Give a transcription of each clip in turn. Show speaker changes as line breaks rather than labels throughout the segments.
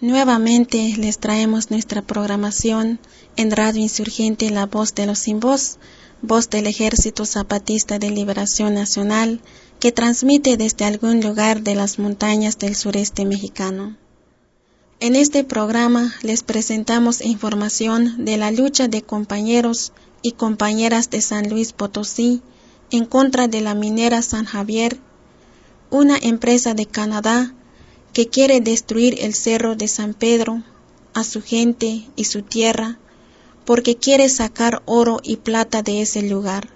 Nuevamente les traemos nuestra programación en Radio Insurgente La Voz de los Sin Voz, voz del Ejército Zapatista de Liberación Nacional, que transmite desde algún lugar de las montañas del sureste mexicano. En este programa les presentamos información de la lucha de compañeros y compañeras de San Luis Potosí en contra de la minera San Javier, una empresa de Canadá que quiere destruir el cerro de San Pedro, a su gente y su tierra, porque quiere sacar oro y plata de ese lugar.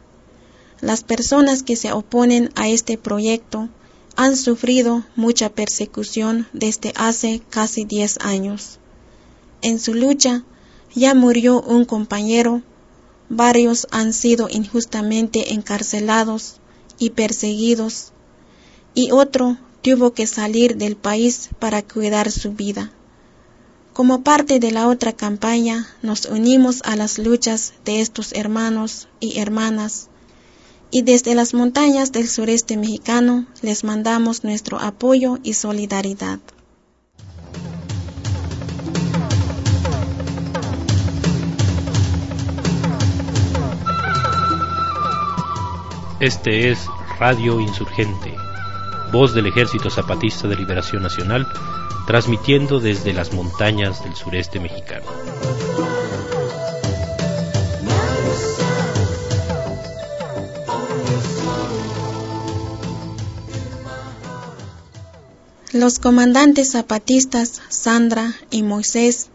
Las personas que se oponen a este proyecto han sufrido mucha persecución desde hace casi diez años. En su lucha ya murió un compañero, varios han sido injustamente encarcelados y perseguidos, y otro tuvo que salir del país para cuidar su vida. Como parte de la otra campaña, nos unimos a las luchas de estos hermanos y hermanas, y desde las montañas del sureste mexicano les mandamos nuestro apoyo y solidaridad.
Este es Radio Insurgente voz del Ejército Zapatista de Liberación Nacional, transmitiendo desde las montañas del sureste mexicano.
Los comandantes zapatistas Sandra y Moisés,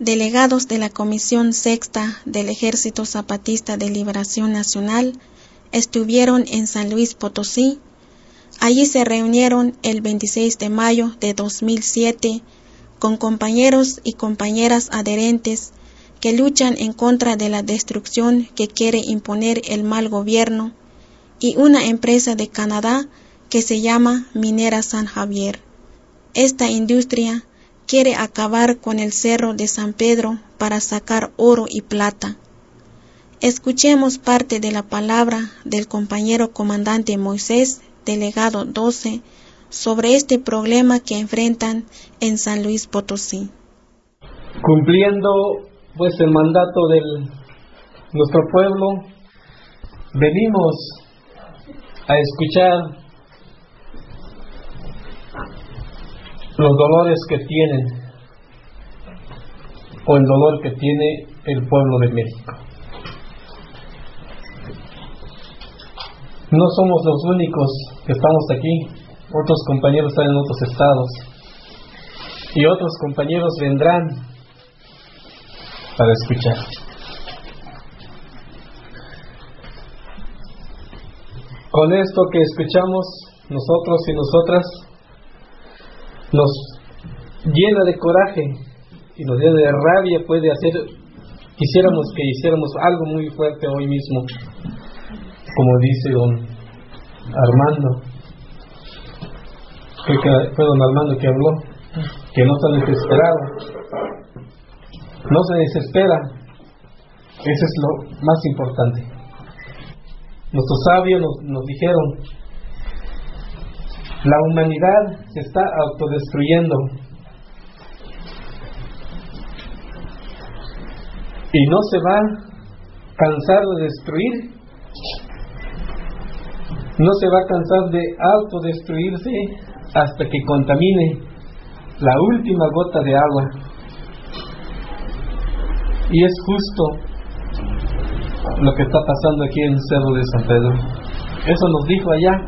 delegados de la Comisión Sexta del Ejército Zapatista de Liberación Nacional, estuvieron en San Luis Potosí Allí se reunieron el 26 de mayo de 2007 con compañeros y compañeras adherentes que luchan en contra de la destrucción que quiere imponer el mal gobierno y una empresa de Canadá que se llama Minera San Javier. Esta industria quiere acabar con el cerro de San Pedro para sacar oro y plata. Escuchemos parte de la palabra del compañero comandante Moisés delegado 12 sobre este problema que enfrentan en San Luis Potosí.
Cumpliendo pues el mandato de nuestro pueblo, venimos a escuchar los dolores que tienen o el dolor que tiene el pueblo de México. No somos los únicos que estamos aquí, otros compañeros están en otros estados. Y otros compañeros vendrán para escuchar. Con esto que escuchamos nosotros y nosotras, nos llena de coraje y nos llena de rabia, puede hacer, quisiéramos que hiciéramos algo muy fuerte hoy mismo como dice don Armando, fue don Armando que habló, que no está desesperado, no se desespera, eso es lo más importante. Nuestros sabios nos, nos dijeron, la humanidad se está autodestruyendo. Y no se va a cansar de destruir no se va a cansar de autodestruirse hasta que contamine la última gota de agua. Y es justo lo que está pasando aquí en el Cerro de San Pedro. Eso nos dijo allá.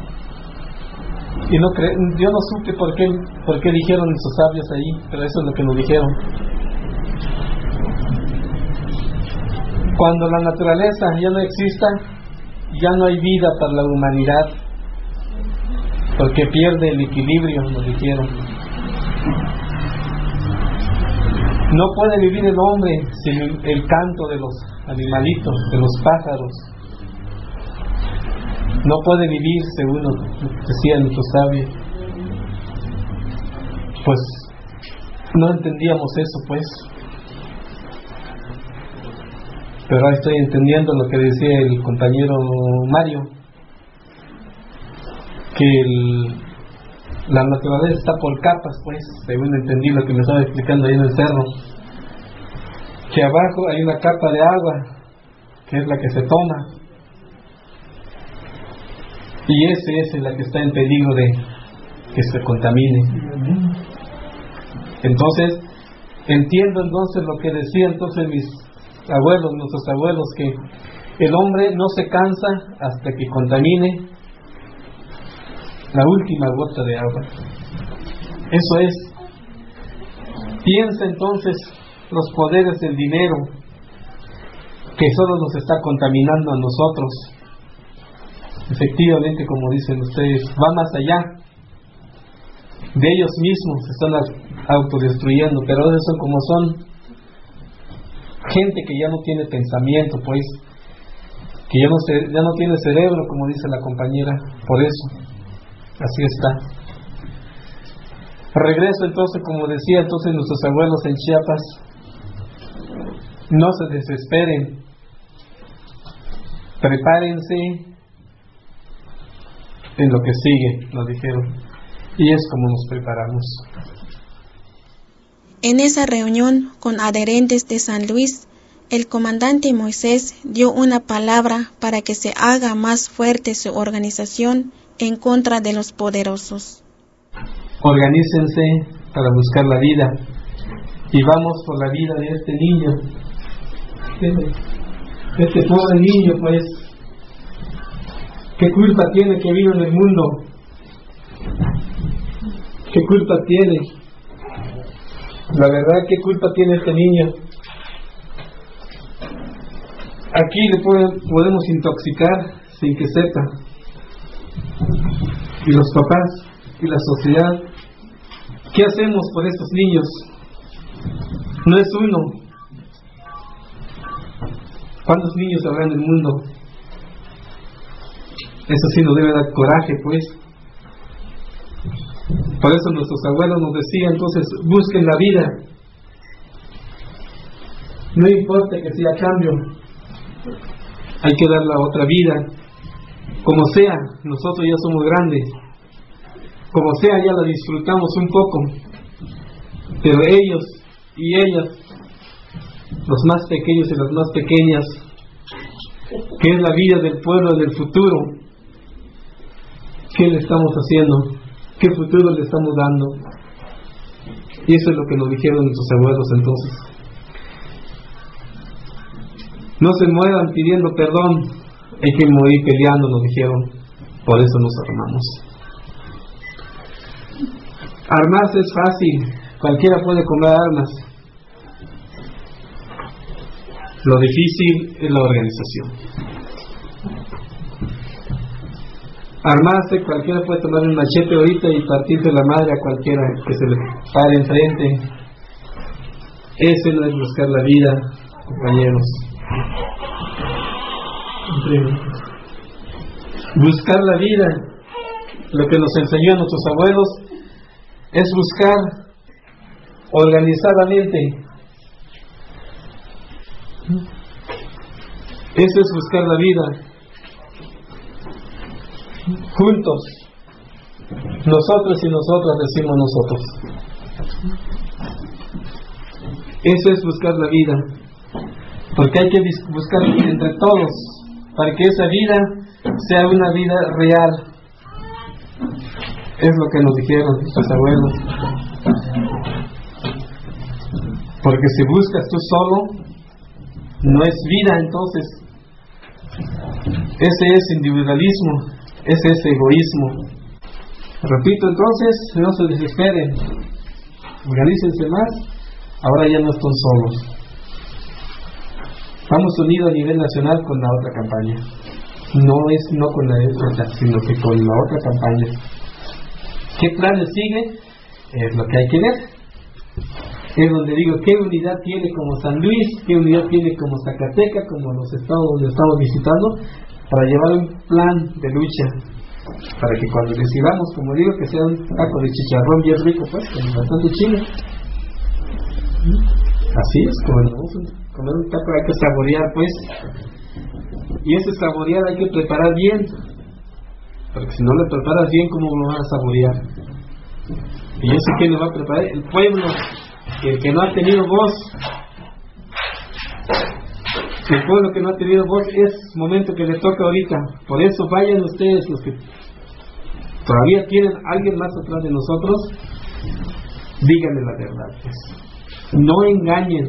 Y no cre yo no supe por qué, por qué dijeron esos sabios ahí, pero eso es lo que nos dijeron. Cuando la naturaleza ya no exista, ya no hay vida para la humanidad, porque pierde el equilibrio, nos dijeron. No puede vivir el hombre sin el canto de los animalitos, de los pájaros. No puede vivir, según decía nuestro sabio. Pues no entendíamos eso, pues. Pero ahora estoy entendiendo lo que decía el compañero Mario, que la naturaleza está por capas, pues, según entendí lo que me estaba explicando ahí en el cerro, que abajo hay una capa de agua, que es la que se toma, y esa es la que está en peligro de que se contamine. Entonces, entiendo entonces lo que decían entonces mis abuelos, nuestros abuelos, que el hombre no se cansa hasta que contamine la última gota de agua. Eso es. Piensa entonces los poderes del dinero que solo nos está contaminando a nosotros. Efectivamente, como dicen ustedes, va más allá. De ellos mismos se están autodestruyendo, pero esos son como son gente que ya no tiene pensamiento, pues, que ya no, ya no tiene cerebro, como dice la compañera, por eso. Así está. Regreso entonces, como decía entonces nuestros abuelos en Chiapas, no se desesperen, prepárense en lo que sigue, lo dijeron, y es como nos preparamos.
En esa reunión con adherentes de San Luis, el comandante Moisés dio una palabra para que se haga más fuerte su organización en contra de los poderosos.
Organícense para buscar la vida y vamos por la vida de este niño. Este pobre niño, pues, ¿qué culpa tiene que vive en el mundo? ¿Qué culpa tiene? La verdad, ¿qué culpa tiene este niño? Aquí le podemos intoxicar sin que sepa y los papás y la sociedad, ¿qué hacemos por estos niños? No es uno. ¿Cuántos niños habrá en el mundo? Eso sí nos debe dar coraje, pues. Por eso nuestros abuelos nos decían, entonces, busquen la vida. No importa que sea cambio, hay que dar la otra vida como sea, nosotros ya somos grandes. Como sea, ya la disfrutamos un poco. Pero ellos y ellas, los más pequeños y las más pequeñas, que es la vida del pueblo del futuro, ¿qué le estamos haciendo? ¿Qué futuro le estamos dando? Y eso es lo que nos dijeron nuestros abuelos entonces. No se muevan pidiendo perdón, hay que morir peleando, nos dijeron, por eso nos armamos. Armarse es fácil, cualquiera puede comprar armas. Lo difícil es la organización. Armarse, cualquiera puede tomar un machete ahorita y partirse la madre a cualquiera que se le pare enfrente. Ese no es buscar la vida, compañeros. Buscar la vida, lo que nos enseñó nuestros abuelos, es buscar organizadamente. Eso es buscar la vida. Juntos. Nosotros y nosotras decimos nosotros. Eso es buscar la vida. Porque hay que buscar entre todos para que esa vida sea una vida real. Es lo que nos dijeron nuestros abuelos. Porque si buscas tú solo, no es vida entonces. Ese es individualismo, ese es egoísmo. Repito entonces, no se desesperen, organícense más, ahora ya no están solos. Vamos unidos a nivel nacional con la otra campaña. No es no con la otra, sino que con la otra campaña. ¿Qué planes sigue? Es lo que hay que ver. es donde digo qué unidad tiene como San Luis, qué unidad tiene como Zacatecas, como los estados donde estamos visitando, para llevar un plan de lucha, para que cuando decidamos, como digo, que sea un taco de chicharrón bien rico, pues, con bastante chile. Así es, como comer un taco hay que saborear, pues, y ese saborear hay que preparar bien, porque si no le preparas bien, ¿cómo lo vas a saborear? Y sé que lo va a preparar el pueblo, el que no ha tenido voz. El pueblo que no ha tenido voz es momento que le toca ahorita. Por eso vayan ustedes los que todavía tienen alguien más atrás de nosotros, díganle la verdad. Pues. No engañen.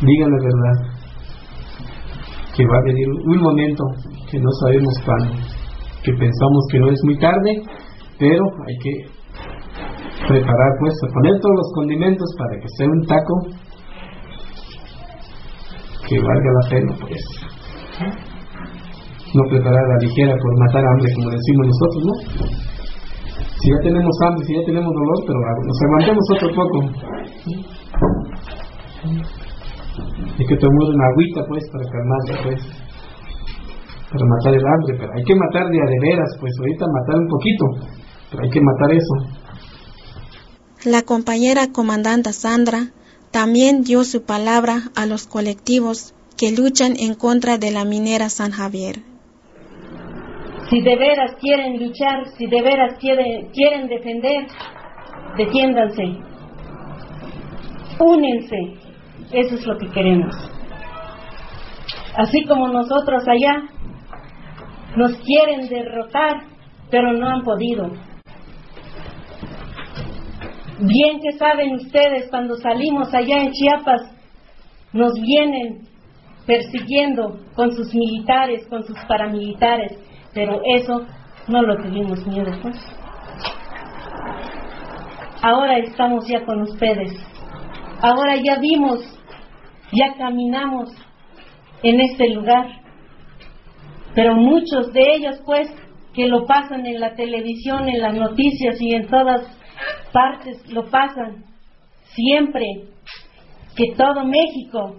Digan la verdad. Que va a venir un momento que no sabemos cuándo, que pensamos que no es muy tarde, pero hay que preparar pues, poner todos los condimentos para que sea un taco que valga la pena pues. No preparar la ligera por matar hambre como decimos nosotros, ¿no? Si ya tenemos hambre, si ya tenemos dolor, pero nos aguantemos otro poco. Hay que tomar una agüita pues para calmarse pues para matar el hambre, pero hay que matar de a pues ahorita matar un poquito, pero hay que matar eso.
La compañera comandante Sandra también dio su palabra a los colectivos que luchan en contra de la minera San Javier.
Si de veras quieren luchar, si de veras quieren, defender, defiéndanse, únense, eso es lo que queremos. Así como nosotros allá nos quieren derrotar, pero no han podido. Bien que saben ustedes, cuando salimos allá en Chiapas, nos vienen persiguiendo con sus militares, con sus paramilitares, pero eso no lo tuvimos miedo. Ahora estamos ya con ustedes. Ahora ya vimos, ya caminamos en este lugar. Pero muchos de ellos, pues, que lo pasan en la televisión, en las noticias y en todas partes lo pasan siempre que todo México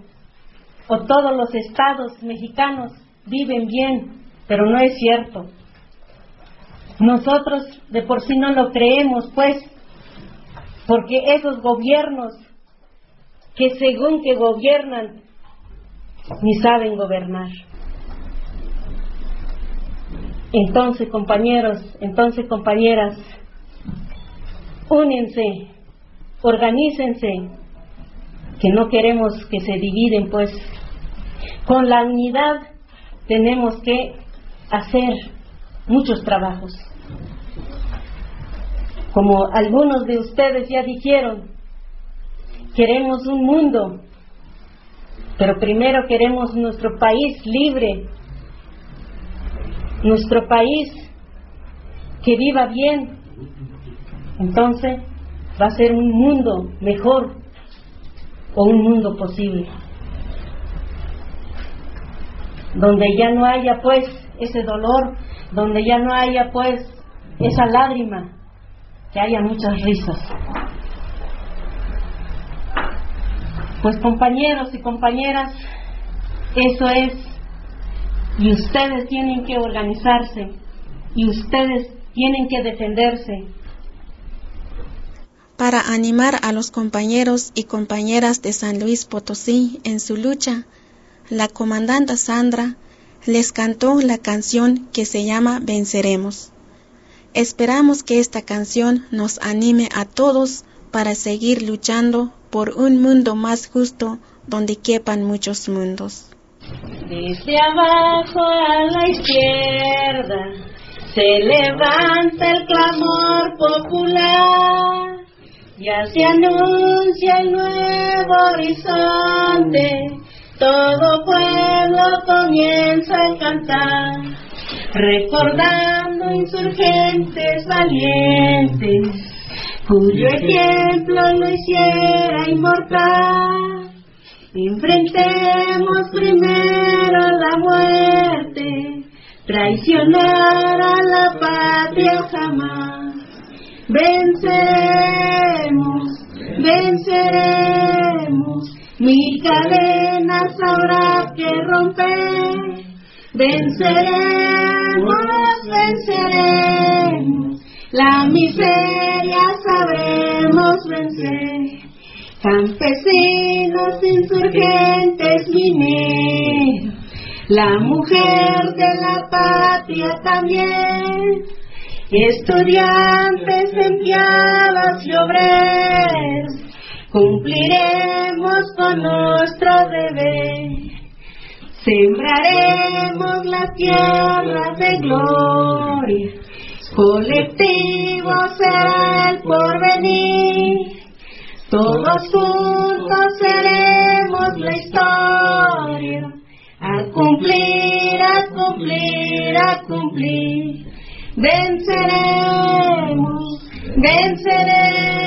o todos los estados mexicanos viven bien, pero no es cierto. Nosotros de por sí no lo creemos, pues, porque esos gobiernos que según que gobiernan, ni saben gobernar. Entonces, compañeros, entonces, compañeras, únense, organícense, que no queremos que se dividen, pues con la unidad tenemos que hacer muchos trabajos. Como algunos de ustedes ya dijeron, queremos un mundo, pero primero queremos nuestro país libre, nuestro país que viva bien, entonces va a ser un mundo mejor o un mundo posible. Donde ya no haya pues ese dolor, donde ya no haya pues esa lágrima, que haya muchas risas. Pues compañeros y compañeras, eso es, y ustedes tienen que organizarse, y ustedes tienen que defenderse,
para animar a los compañeros y compañeras de San Luis Potosí en su lucha, la comandante Sandra les cantó la canción que se llama Venceremos. Esperamos que esta canción nos anime a todos para seguir luchando por un mundo más justo donde quepan muchos mundos.
Desde abajo a la izquierda se levanta el clamor popular ya se anuncia el nuevo horizonte, todo pueblo comienza a cantar, recordando insurgentes valientes, cuyo ejemplo lo hiciera inmortal. Enfrentemos primero la muerte, traicionar a la patria jamás venceremos, venceremos. Mi cadenas habrá que romper. Venceremos, venceremos. La miseria sabremos vencer. Campesinos, insurgentes, mineros. La mujer de la patria también estudiantes, empleadas y obreros, cumpliremos con nuestro deber. Sembraremos la tierra de gloria, colectivo será el porvenir. Todos juntos seremos la historia, a cumplir, a cumplir, a cumplir. Venceremos, venceremos,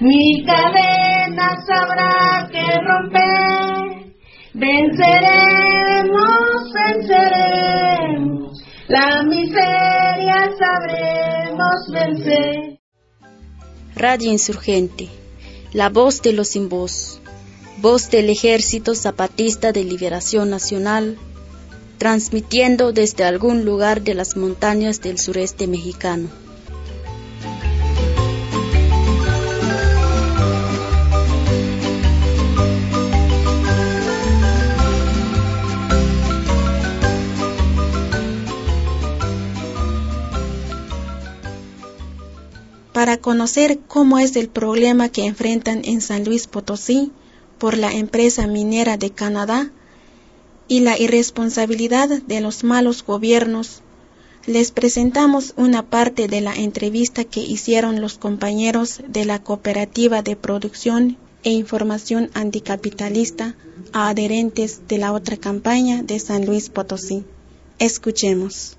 mi cadena sabrá que romper. Venceremos, venceremos, la miseria sabremos vencer.
Radio Insurgente, la voz de los sin voz, voz del Ejército Zapatista de Liberación Nacional transmitiendo desde algún lugar de las montañas del sureste mexicano.
Para conocer cómo es el problema que enfrentan en San Luis Potosí por la empresa minera de Canadá, y la irresponsabilidad de los malos gobiernos, les presentamos una parte de la entrevista que hicieron los compañeros de la Cooperativa de Producción e Información Anticapitalista a adherentes de la otra campaña de San Luis Potosí. Escuchemos.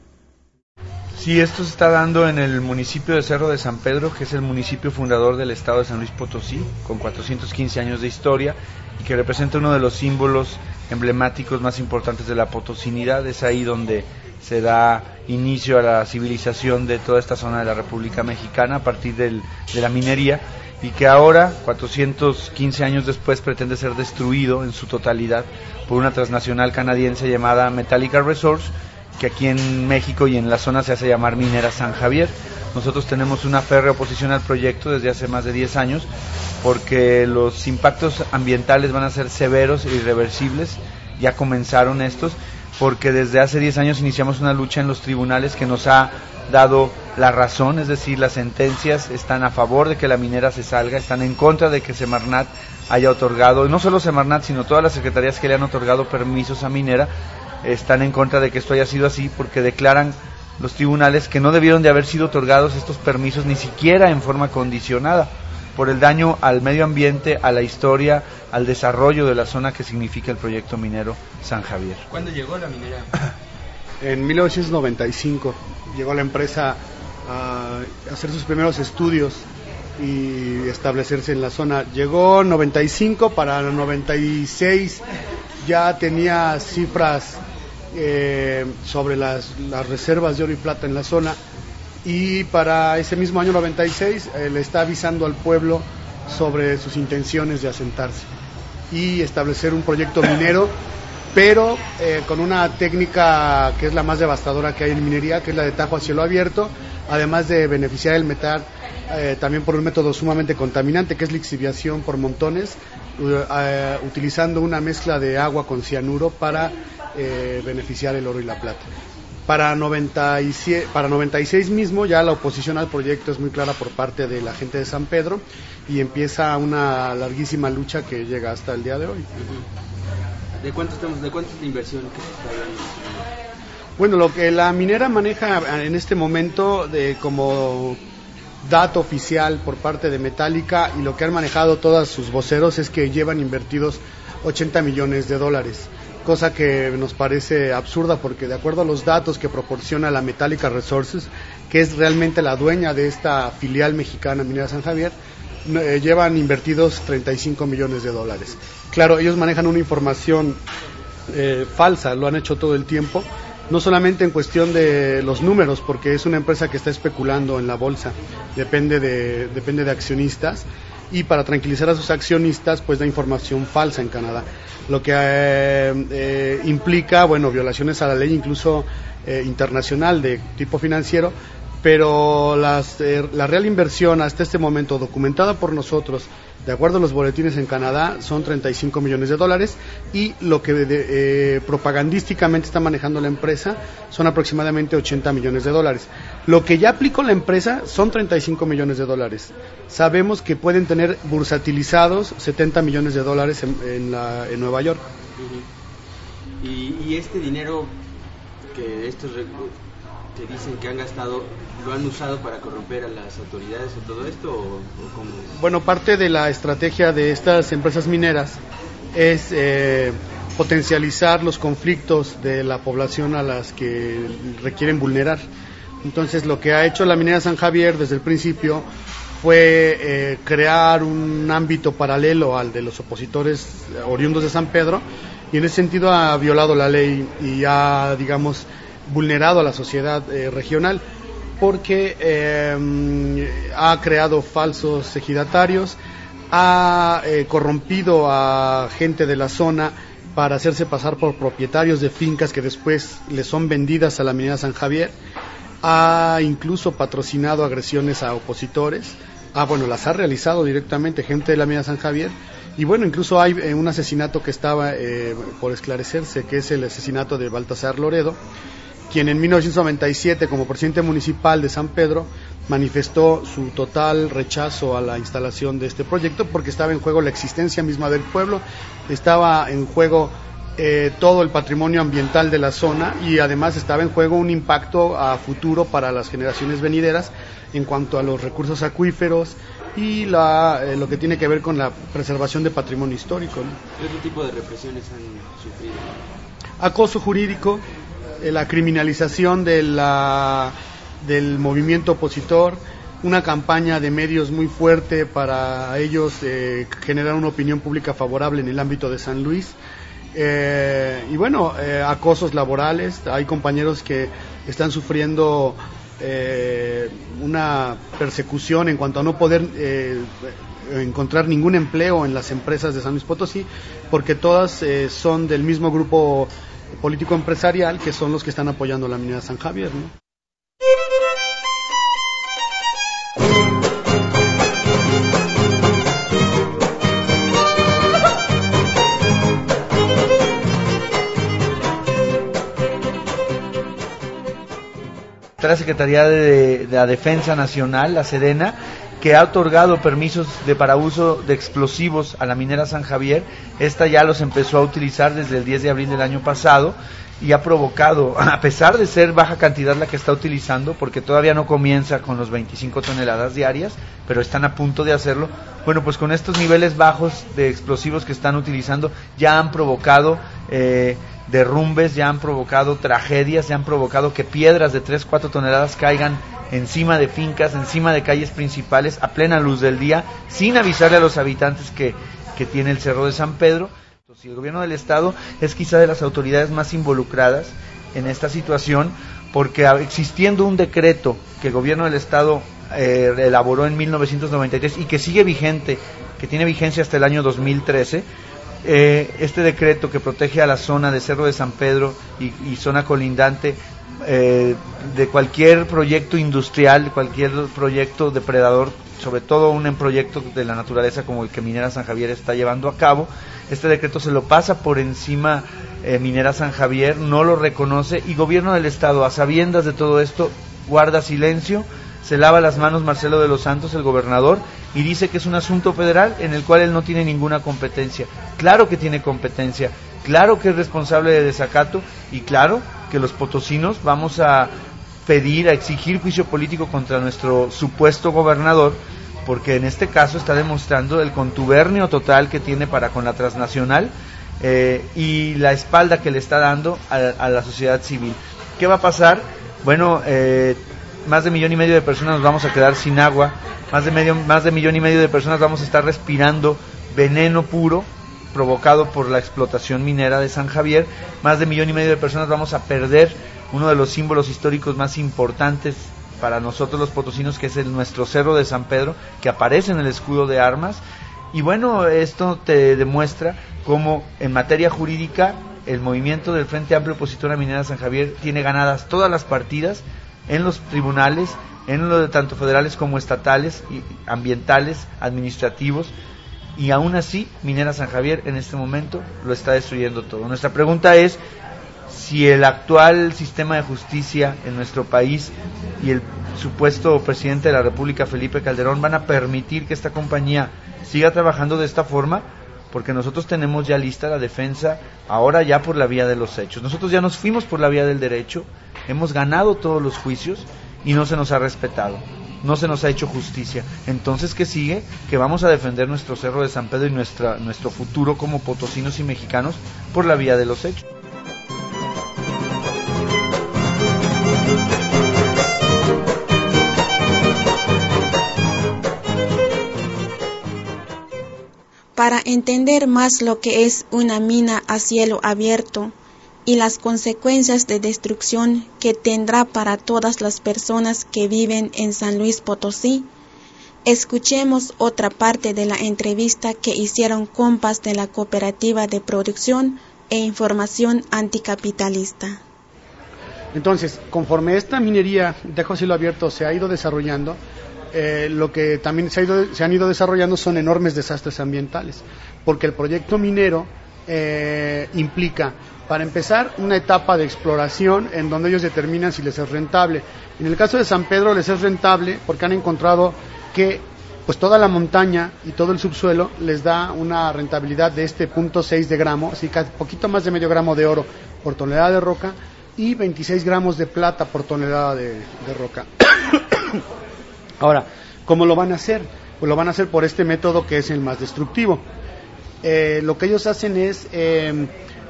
Sí, esto se está dando en el municipio de Cerro de San Pedro, que es el municipio fundador del estado de San Luis Potosí, con 415 años de historia y que representa uno de los símbolos emblemáticos más importantes de la potosinidad. Es ahí donde se da inicio a la civilización de toda esta zona de la República Mexicana a partir de la minería y que ahora, 415 años después, pretende ser destruido en su totalidad por una transnacional canadiense llamada Metallica Resource, que aquí en México y en la zona se hace llamar Minera San Javier. Nosotros tenemos una férrea oposición al proyecto desde hace más de 10 años porque los impactos ambientales van a ser severos e irreversibles. Ya comenzaron estos porque desde hace 10 años iniciamos una lucha en los tribunales que nos ha dado la razón, es decir, las sentencias están a favor de que la minera se salga, están en contra de que Semarnat haya otorgado, no solo Semarnat, sino todas las secretarías que le han otorgado permisos a minera, están en contra de que esto haya sido así porque declaran los tribunales que no debieron de haber sido otorgados estos permisos ni siquiera en forma condicionada por el daño al medio ambiente, a la historia, al desarrollo de la zona que significa el proyecto minero San Javier.
¿Cuándo llegó la minera?
En 1995 llegó la empresa a hacer sus primeros estudios y establecerse en la zona. Llegó 95 para 96 ya tenía cifras eh, sobre las, las, reservas de oro y plata en la zona y para ese mismo año 96 eh, le está avisando al pueblo sobre sus intenciones de asentarse y establecer un proyecto minero, pero eh, con una técnica que es la más devastadora que hay en minería, que es la de tajo a cielo abierto, además de beneficiar el metal eh, también por un método sumamente contaminante, que es lixiviación por montones, utilizando una mezcla de agua con cianuro para beneficiar el oro y la plata. Para, 97, para 96 mismo ya la oposición al proyecto es muy clara por parte de la gente de San Pedro y empieza una larguísima lucha que llega hasta el día de hoy.
¿De cuánto, estamos, de cuánto es la inversión que
Bueno, lo que la minera maneja en este momento de como dato oficial por parte de Metallica y lo que han manejado todos sus voceros es que llevan invertidos 80 millones de dólares cosa que nos parece absurda porque de acuerdo a los datos que proporciona la Metallica Resources, que es realmente la dueña de esta filial mexicana Minera San Javier, eh, llevan invertidos 35 millones de dólares. Claro, ellos manejan una información eh, falsa, lo han hecho todo el tiempo, no solamente en cuestión de los números, porque es una empresa que está especulando en la bolsa, depende de, depende de accionistas, y para tranquilizar a sus accionistas pues da información falsa en Canadá, lo que eh, eh, implica bueno violaciones a la ley incluso eh, internacional de tipo financiero, pero las, la real inversión hasta este momento documentada por nosotros de acuerdo a los boletines en Canadá, son 35 millones de dólares y lo que propagandísticamente está manejando la empresa son aproximadamente 80 millones de dólares. Lo que ya aplicó la empresa son 35 millones de dólares. Sabemos que pueden tener bursatilizados 70 millones de dólares en, la, en Nueva York.
y, y, este dinero que estos que dicen que han gastado, ¿lo han usado para corromper a las autoridades o todo esto? O,
Bueno, parte de la estrategia de estas empresas mineras es eh, potencializar los conflictos de la población a las que requieren vulnerar. Entonces, lo que ha hecho la minera San Javier desde el principio fue eh, crear un ámbito paralelo al de los opositores oriundos de San Pedro y en ese sentido ha violado la ley y ha, digamos, vulnerado a la sociedad eh, regional porque eh, ha creado falsos ejidatarios, ha corrompido a gente de la zona para hacerse pasar por propietarios de fincas que después le son vendidas a la minera San Javier, ha incluso patrocinado agresiones a opositores, ah, bueno, las ha realizado directamente gente de la minera San Javier, y bueno, incluso hay un asesinato que estaba por esclarecerse, que es el asesinato de Baltasar Loredo, quien en 1997 como presidente municipal de San Pedro manifestó su total rechazo a la instalación de este proyecto porque estaba en juego la existencia misma del pueblo, estaba en juego eh, todo el patrimonio ambiental de la zona y además estaba en juego un impacto a futuro para las generaciones venideras en cuanto a los recursos acuíferos y la, eh, lo que tiene que ver con la preservación de patrimonio histórico.
¿Qué tipo de represiones han sufrido?
Acoso jurídico, eh, la criminalización de la, del movimiento opositor, una campaña de medios muy fuerte para ellos eh, generar una opinión pública favorable en el ámbito de San Luis. Eh, y bueno, acosos laborales, hay compañeros que están sufriendo una persecución en cuanto a no poder encontrar ningún empleo en las empresas de San Luis Potosí, porque todas son del mismo grupo político empresarial que son los que están apoyando la minera San Javier. ¿no?
La Secretaría de, la Defensa Nacional, la Sedena, que ha otorgado permisos de para uso de explosivos a la minera San Javier. Esta ya los empezó a utilizar desde el 10 de abril del año pasado y ha provocado, a pesar de ser baja cantidad la que está utilizando, porque todavía no comienza con los 25 toneladas diarias, pero están a punto de hacerlo, bueno, pues con estos niveles bajos de explosivos que están utilizando ya han provocado eh, derrumbes, ya han provocado tragedias, ya han provocado que piedras de 3, 4 toneladas caigan encima de fincas, encima de calles principales, a plena luz del día, sin avisarle a los habitantes que, que tiene el Cerro de San Pedro. Entonces, el gobierno del Estado es quizá de las autoridades más involucradas en esta situación, porque existiendo un decreto que el gobierno del Estado eh, elaboró en 1993 y que sigue vigente, que tiene vigencia hasta el año 2013, eh, este decreto que protege a la zona de Cerro de San Pedro y, zona colindante eh, de cualquier proyecto industrial, cualquier proyecto depredador, sobre todo un proyecto de la naturaleza como el que Minera San Javier está llevando a cabo. Este decreto se lo pasa por encima eh, Minera San Javier, no lo reconoce y Gobierno del Estado, a sabiendas de todo esto, guarda silencio, se lava las manos Marcelo de los Santos, el gobernador, y dice que es un asunto federal en el cual él no tiene ninguna competencia. Claro que tiene competencia, claro que es responsable de desacato y claro que los potosinos vamos a pedir, a exigir juicio político contra nuestro supuesto gobernador, porque en este caso está demostrando el contubernio total que tiene para con la transnacional eh, y la espalda que le está dando a, la sociedad civil. ¿Qué va a pasar? Bueno, eh, más de millón y medio de personas nos vamos a quedar sin agua, más de medio, más de millón y medio de personas vamos a estar respirando veneno puro provocado por la explotación minera de San Javier, más de millón y medio de personas vamos a perder uno de los símbolos históricos más importantes para nosotros los potosinos, que es el, nuestro Cerro de San Pedro, que aparece en el escudo de armas. Y bueno, esto te demuestra cómo en materia jurídica el movimiento del Frente Amplio Opositor a Minera San Javier tiene ganadas todas las partidas en los tribunales, en lo de tanto federales como estatales, y ambientales, administrativos, y aún así Minera San Javier en este momento lo está destruyendo todo. Nuestra pregunta es si el actual sistema de justicia en nuestro país y el supuesto presidente de la República, Felipe Calderón, van a permitir que esta compañía siga trabajando de esta forma, porque nosotros tenemos ya lista la defensa, ahora ya por la vía de los hechos. Nosotros ya nos fuimos por la vía del derecho, hemos ganado todos los juicios y no se nos ha respetado, no se nos ha hecho justicia. Entonces, ¿qué sigue? Que vamos a defender nuestro Cerro de San Pedro y nuestra, nuestro futuro como potosinos y mexicanos por la vía de los hechos.
Para entender más lo que es una mina a cielo abierto y las consecuencias de destrucción que tendrá para todas las personas que viven en San Luis Potosí, escuchemos otra parte de la entrevista que hicieron compas de la Cooperativa de Producción e Información Anticapitalista.
Entonces, conforme esta minería de cielo abierto se ha ido desarrollando, eh, lo que también se, ha ido, se, han ido desarrollando son enormes desastres ambientales, porque el proyecto minero eh, implica, para empezar, una etapa de exploración en donde ellos determinan si les es rentable. En el caso de San Pedro les es rentable porque han encontrado que pues toda la montaña y todo el subsuelo les da una rentabilidad de este punto 6 de gramo, así que poquito más de medio gramo de oro por tonelada de roca y 26 gramos de plata por tonelada de, roca. Ahora, ¿cómo lo van a hacer? Pues lo van a hacer por este método que es el más destructivo. Eh, lo que ellos hacen es, em,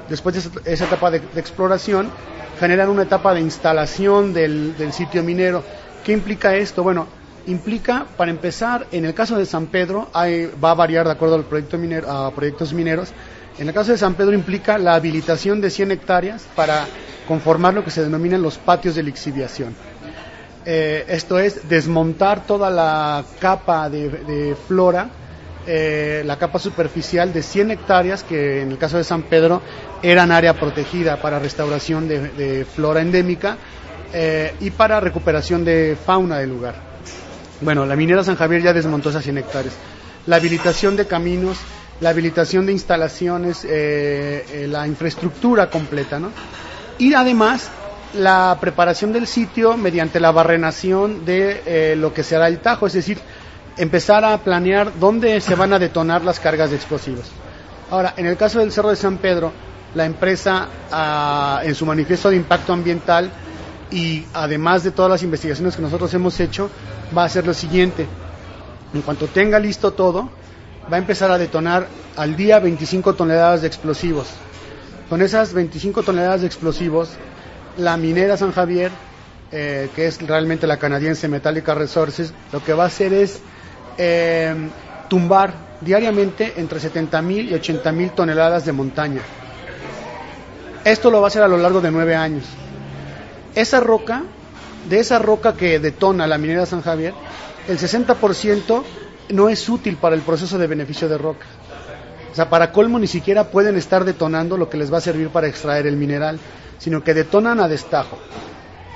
después de esa, etapa de, exploración, generan una etapa de instalación del, sitio minero. ¿Qué implica esto? Bueno, implica, para empezar, en el caso de San Pedro, va a variar de acuerdo al proyecto minero, a proyectos mineros. En el caso de San Pedro implica la habilitación de 100 hectáreas para conformar lo que se denominan los patios de lixiviación. Eh, esto es desmontar toda la capa de, flora, eh, la capa superficial de 100 hectáreas, que en el caso de San Pedro eran área protegida para restauración de, flora endémica eh, y para recuperación de fauna del lugar. Bueno, la minera San Javier ya desmontó esas 100 hectáreas. La habilitación de caminos, la habilitación de instalaciones, la infraestructura completa, ¿no? Y además la preparación del sitio mediante la barrenación de eh, lo que será el Tajo, es decir, empezar a planear dónde se van a detonar las cargas de explosivos. Ahora, en el caso del Cerro de San Pedro, la empresa, ah, en su manifiesto de impacto ambiental y además de todas las investigaciones que nosotros hemos hecho, va a hacer lo siguiente. En cuanto tenga listo todo, va a empezar a detonar al día 25 toneladas de explosivos. Con esas 25 toneladas de explosivos, la minera San Javier, eh, que es realmente la canadiense Metallica Resources, lo que va a hacer es eh, tumbar diariamente entre 70.000 y 80.000 toneladas de montaña. Esto lo va a hacer a lo largo de nueve años. Esa roca, de esa roca que detona la minera San Javier, el 60% no es útil para el proceso de beneficio de roca. O sea, para colmo ni siquiera pueden estar detonando lo que les va a servir para extraer el mineral sino que detonan a destajo.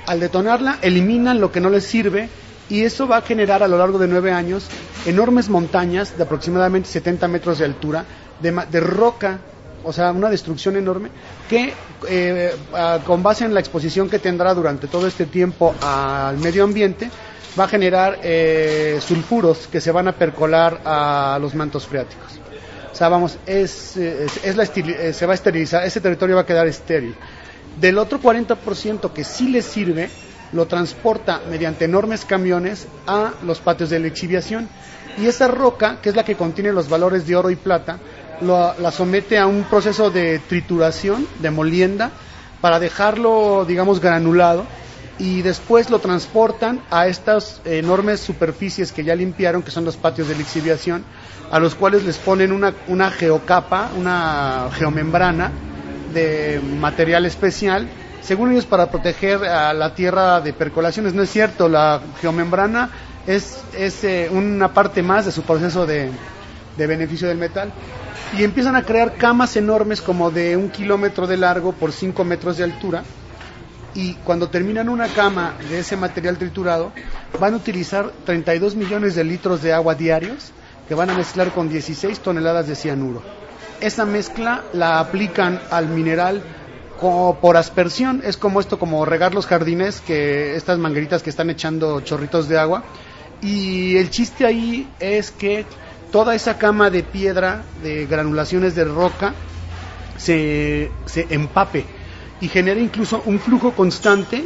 Al detonarla, eliminan lo que no les sirve y eso va a generar a lo largo de nueve años enormes montañas de aproximadamente 70 metros de altura de, roca, o sea, una destrucción enorme que eh, con base en la exposición que tendrá durante todo este tiempo al medio ambiente va a generar eh, sulfuros que se van a percolar a los mantos freáticos. O sea, vamos, es, es, la eh, se va a esterilizar, ese territorio va a quedar estéril. Del otro 40% que sí les sirve, lo transporta mediante enormes camiones a los patios de la exhibición. Y esa roca, que es la que contiene los valores de oro y plata, la somete a un proceso de trituración, de molienda, para dejarlo, digamos, granulado. Y después lo transportan a estas enormes superficies que ya limpiaron, que son los patios de la exhibición, a los cuales les ponen una, una geocapa, una geomembrana, de material especial según ellos para proteger a la tierra de percolaciones. No es cierto, la geomembrana es, es eh, una parte más de su proceso de, beneficio del metal. Y empiezan a crear camas enormes como de un kilómetro de largo por 5 metros de altura. Y cuando terminan una cama de ese material triturado, van a utilizar 32 millones de litros de agua diarios que van a mezclar con 16 toneladas de cianuro. Esa mezcla la aplican al mineral como por aspersión, es como esto, como regar los jardines, que estas mangueritas que están echando chorritos de agua. Y el chiste ahí es que toda esa cama de piedra, de granulaciones de roca, se, se empape y genera incluso un flujo constante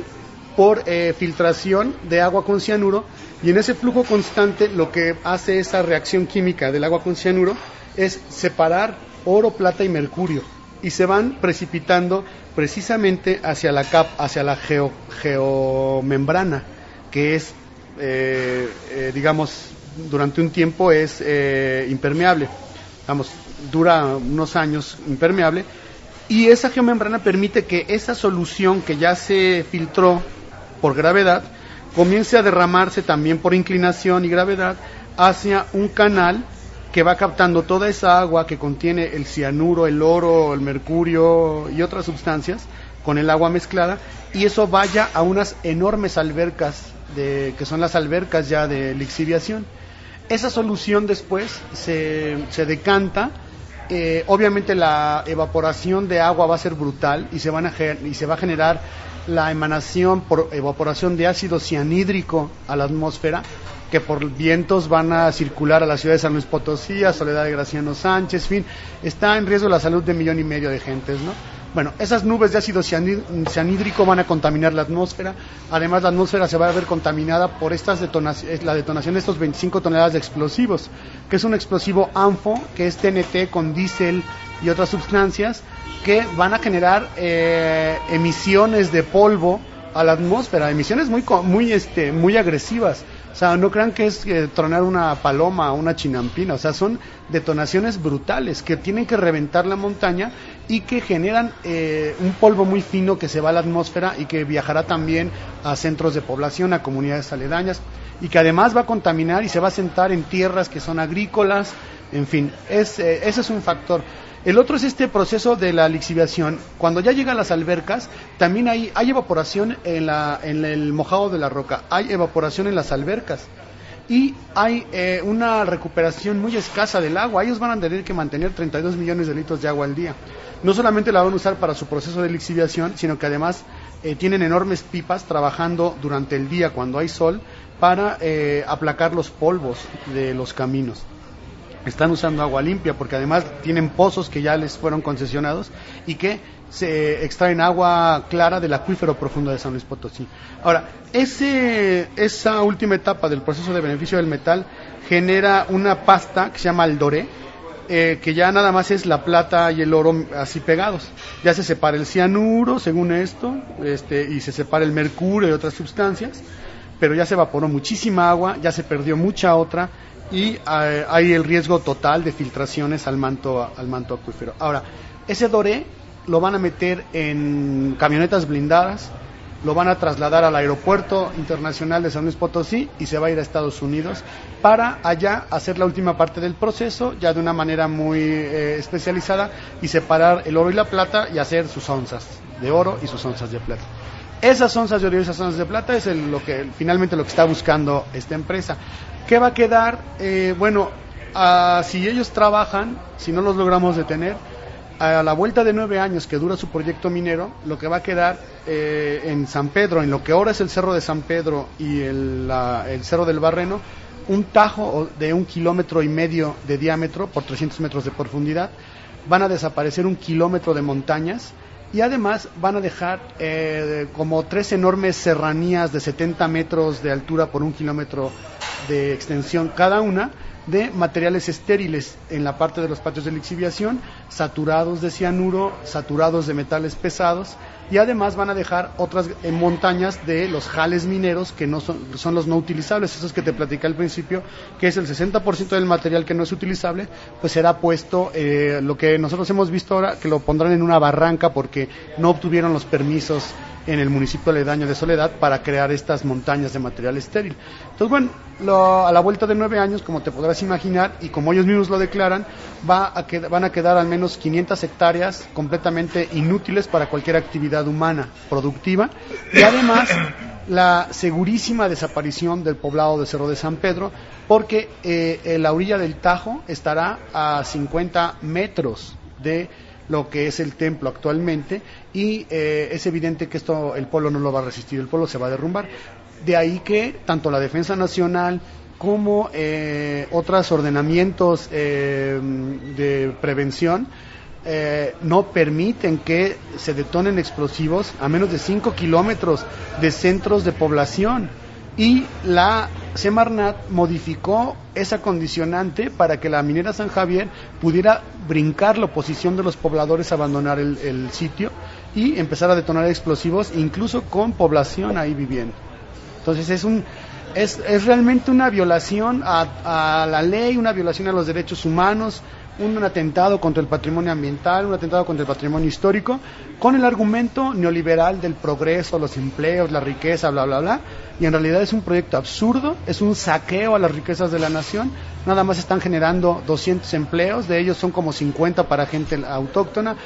por eh, filtración de agua con cianuro y en ese flujo constante lo que hace esa reacción química del agua con cianuro es separar oro, plata y mercurio y se van precipitando precisamente hacia la cap, hacia la geo, geomembrana, que es, eh, eh, digamos, durante un tiempo es eh, impermeable, vamos, dura unos años impermeable, y esa geomembrana permite que esa solución que ya se filtró por gravedad comience a derramarse también por inclinación y gravedad hacia un canal que va captando toda esa agua que contiene el cianuro, el oro, el mercurio y otras sustancias con el agua mezclada y eso vaya a unas enormes albercas de, que son las albercas ya de lixiviación. Esa solución después se, se decanta, eh, obviamente la evaporación de agua va a ser brutal y se, van a, y se va a generar la emanación por evaporación de ácido cianhídrico a la atmósfera que por vientos van a circular a la ciudad de San Luis Potosí, a Soledad de Graciano Sánchez, fin, está en riesgo la salud de un millón y medio de gentes, ¿no? Bueno, esas nubes de ácido cianhídrico van a contaminar la atmósfera. Además, la atmósfera se va a ver contaminada por estas detonaciones, la detonación de estos 25 toneladas de explosivos, que es un explosivo ANFO, que es TNT con diésel y otras sustancias, que van a generar eh, emisiones de polvo a la atmósfera, emisiones muy, muy, este, muy agresivas. O sea, no crean que es eh, tronar una paloma o una chinampina, o sea, son detonaciones brutales que tienen que reventar la montaña y que generan eh, un polvo muy fino que se va a la atmósfera y que viajará también a centros de población, a comunidades aledañas y que además va a contaminar y se va a sentar en tierras que son agrícolas, en fin, es, eh, ese es un factor. El otro es este proceso de la lixiviación. Cuando ya llegan las albercas, también hay, hay evaporación en, la, en el mojado de la roca, hay evaporación en las albercas y hay eh, una recuperación muy escasa del agua. Ellos van a tener que mantener 32 millones de litros de agua al día. No solamente la van a usar para su proceso de lixiviación, sino que además eh, tienen enormes pipas trabajando durante el día cuando hay sol para eh, aplacar los polvos de los caminos están usando agua limpia porque además tienen pozos que ya les fueron concesionados y que se extraen agua clara del acuífero profundo de San Luis Potosí. Ahora, ese, esa última etapa del proceso de beneficio del metal genera una pasta que se llama el doré, eh, que ya nada más es la plata y el oro así pegados. Ya se separa el cianuro, según esto, este, y se separa el mercurio y otras sustancias, pero ya se evaporó muchísima agua, ya se perdió mucha otra, y eh, hay el riesgo total de filtraciones al manto, al manto acuífero. Ahora, ese doré lo van a meter en camionetas blindadas, lo van a trasladar al aeropuerto internacional de San Luis Potosí y se va a ir a Estados Unidos para allá hacer la última parte del proceso, ya de una manera muy eh, especializada, y separar el oro y la plata y hacer sus onzas de oro y sus onzas de plata. Esas onzas de oro y esas onzas de plata es lo que finalmente lo que está buscando esta empresa. ¿Qué va a quedar? Eh, bueno, si ellos trabajan, si no los logramos detener, a la vuelta de nueve años que dura su proyecto minero, lo que va a quedar eh, en San Pedro, en lo que ahora es el Cerro de San Pedro y el, el Cerro del Barreno, un tajo de un kilómetro y medio de diámetro por 300 metros de profundidad. Van a desaparecer un kilómetro de montañas y además van a dejar eh, como tres enormes serranías de 70 metros de altura por un kilómetro de extensión cada una, de materiales estériles en la parte de los patios de lixiviación, saturados de cianuro, saturados de metales pesados y además van a dejar otras eh, montañas de los jales mineros que no son, son los no utilizables, esos que te platicé al principio, que es el 60% del material que no es utilizable, pues será puesto, eh, lo que nosotros hemos visto ahora, que lo pondrán en una barranca porque no obtuvieron los permisos en el municipio aledaño de Soledad para crear estas montañas de material estéril. Entonces, bueno, a la vuelta de nueve años, como te podrás imaginar, y como ellos mismos lo declaran, va a van a quedar al menos 500 hectáreas completamente inútiles para cualquier actividad humana productiva y además la segurísima desaparición del poblado de Cerro de San Pedro porque eh, la orilla del Tajo estará a 50 metros de lo que es el templo actualmente y eh, es evidente que esto el pueblo no lo va a resistir, el pueblo se va a derrumbar. De ahí que tanto la defensa nacional como eh, otros ordenamientos eh, de prevención no permiten que se detonen explosivos a menos de 5 kilómetros de centros de población y la Semarnat modificó esa condicionante para que la minera San Javier pudiera brincar la oposición de los pobladores a abandonar el, sitio y empezar a detonar explosivos, incluso con población ahí viviendo. Entonces es un es, es realmente una violación a, a la ley, una violación a los derechos humanos, un atentado contra el patrimonio ambiental, un atentado contra el patrimonio histórico, con el argumento neoliberal del progreso, los empleos, la riqueza, bla, bla, bla. Y en realidad es un proyecto absurdo, es un saqueo a las riquezas de la nación. Nada más están generando 200 empleos, de ellos son como 50 para gente autóctona,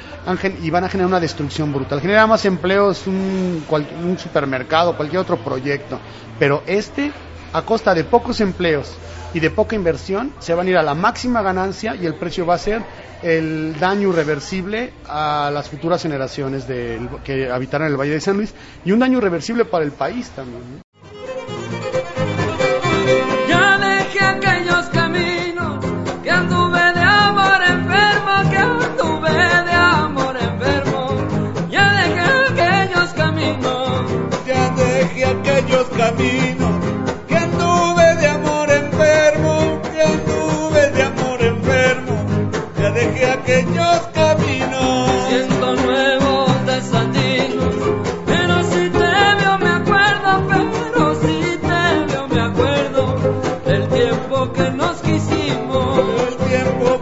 y van a generar una destrucción brutal. Genera más empleos un, un supermercado, cualquier otro proyecto. Pero este, a costa de pocos empleos, y de poca inversión se van a ir a la máxima ganancia y el precio va a ser el daño irreversible a las futuras generaciones que habitarán el Valle de San Luis y un daño irreversible para el país también.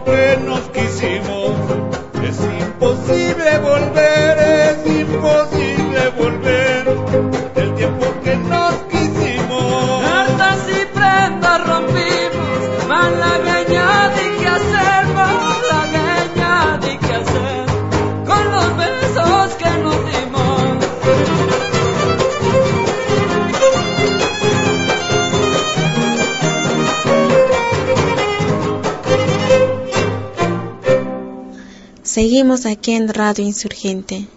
Que
Aquí en Radio Insurgente.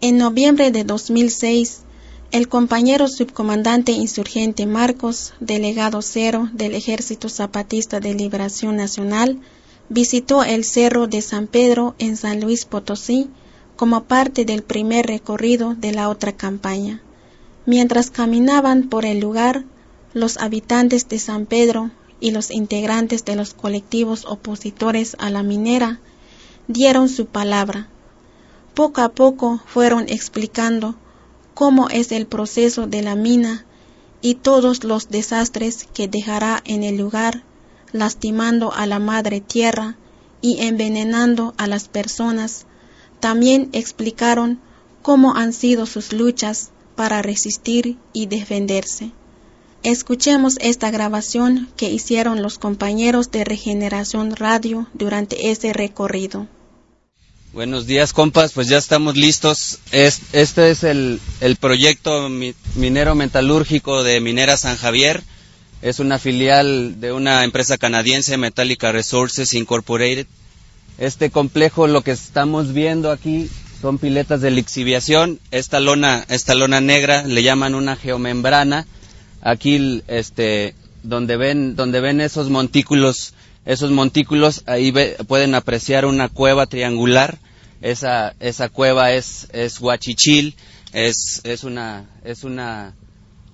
En noviembre de 2006, el compañero subcomandante insurgente Marcos, delegado cero del Ejército Zapatista de Liberación Nacional, visitó el Cerro de San Pedro en San Luis Potosí como parte del primer recorrido de la otra campaña. Mientras caminaban por el lugar, los habitantes de San Pedro y los integrantes de los colectivos opositores a la minera dieron su palabra. Poco a poco fueron explicando cómo es el proceso de la mina y todos los desastres que dejará en el lugar, lastimando a la madre tierra y envenenando a las personas. También explicaron cómo han sido sus luchas para resistir y defenderse. Escuchemos esta grabación que hicieron los compañeros de Regeneración Radio durante ese recorrido.
Buenos días, compas. Pues ya estamos listos. este es el, el proyecto minero metalúrgico de Minera San Javier. Es una filial de una empresa canadiense, Metallica Resources Incorporated. Este complejo, lo que estamos viendo aquí, son piletas de lixiviación. Esta lona, esta lona negra le llaman una geomembrana. Aquí, este, donde ven, donde ven esos montículos esos montículos, ahí pueden apreciar una cueva triangular. Esa, esa cueva es, es Huachichil, es, es, una, es una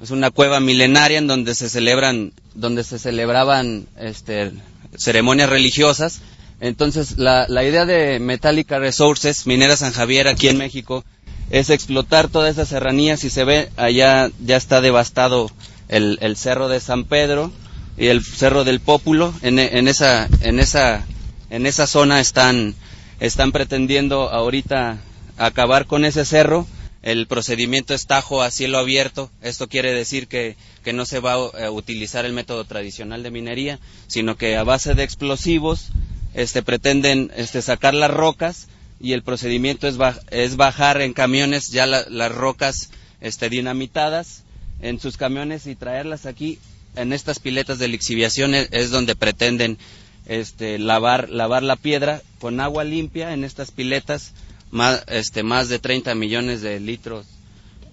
es una cueva milenaria en donde se celebran, donde se celebraban este, ceremonias religiosas. Entonces, la, la idea de Metallica Resources, Minera San Javier aquí en México, es explotar todas esas serranías y se ve allá ya está devastado el, el cerro de San Pedro y el cerro del Pópulo. En, en, esa, en, esa, en esa zona están, están pretendiendo ahorita acabar con ese cerro. El procedimiento es tajo a cielo abierto. Esto quiere decir que, que no se va a utilizar el método tradicional de minería, sino que a base de explosivos este, pretenden este, sacar las rocas y el procedimiento es, es bajar en camiones ya la, las rocas este, dinamitadas en sus camiones y traerlas aquí en estas piletas de lixiviación es, donde pretenden este, lavar, lavar la piedra con agua limpia en estas piletas, más, este, más de 30 millones de litros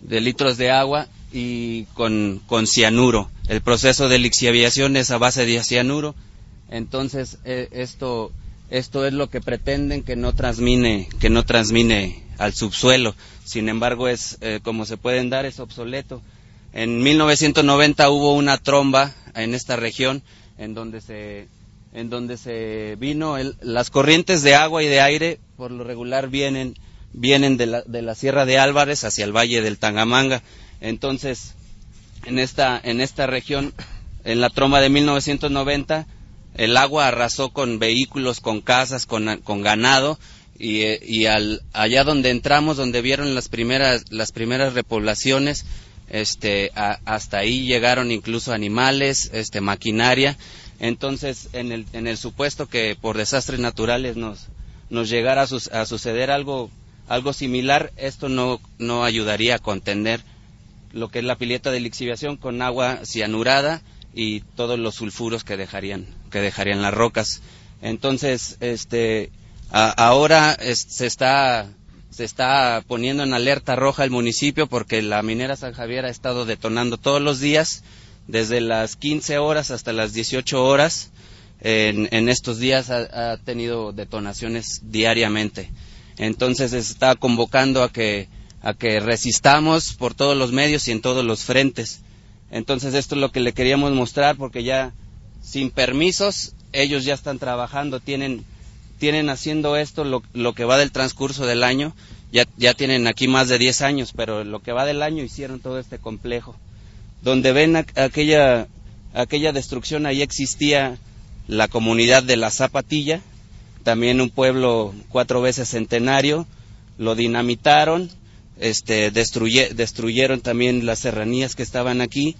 de litros de agua y con, con cianuro. El proceso de lixiviación es a base de cianuro. Entonces, eh, esto, esto es lo que pretenden que no transmine, que no transmine al subsuelo. Sin embargo, es, eh, como se pueden dar, es obsoleto. En 1990 hubo una tromba en esta región en donde se, en donde se vino el, las corrientes de agua y de aire, por lo regular vienen, vienen de la, de la Sierra de Álvarez hacia el Valle del Tangamanga. Entonces, en esta, en esta región, en la tromba de 1990, el agua arrasó con vehículos, con casas, con, con ganado, y, y al, allá donde entramos, donde vieron las primeras, las primeras repoblaciones, este, a, hasta ahí llegaron incluso animales, este, maquinaria. Entonces, en el, en el supuesto que por desastres naturales nos, nos llegara a, a suceder algo, algo similar, esto no, no ayudaría a contener lo que es la pileta de lixiviación con agua cianurada y todos los sulfuros que dejarían, que dejarían las rocas. Entonces, este, ahora se está se está poniendo en alerta roja el municipio porque la minera San Javier ha estado detonando todos los días, desde las 15 horas hasta las 18 horas. En, estos días ha, ha, tenido detonaciones diariamente. Entonces se está convocando a que, a que resistamos por todos los medios y en todos los frentes. Entonces esto es lo que le queríamos mostrar porque ya sin permisos ellos ya están trabajando, tienen tienen haciendo esto lo, que va del transcurso del año. Ya, ya tienen aquí más de 10 años, pero lo que va del año hicieron todo este complejo. Donde ven a, aquella, aquella destrucción, ahí existía la comunidad de la Zapatilla, también un pueblo cuatro veces centenario, lo dinamitaron, este, destruye, destruyeron también las serranías que estaban aquí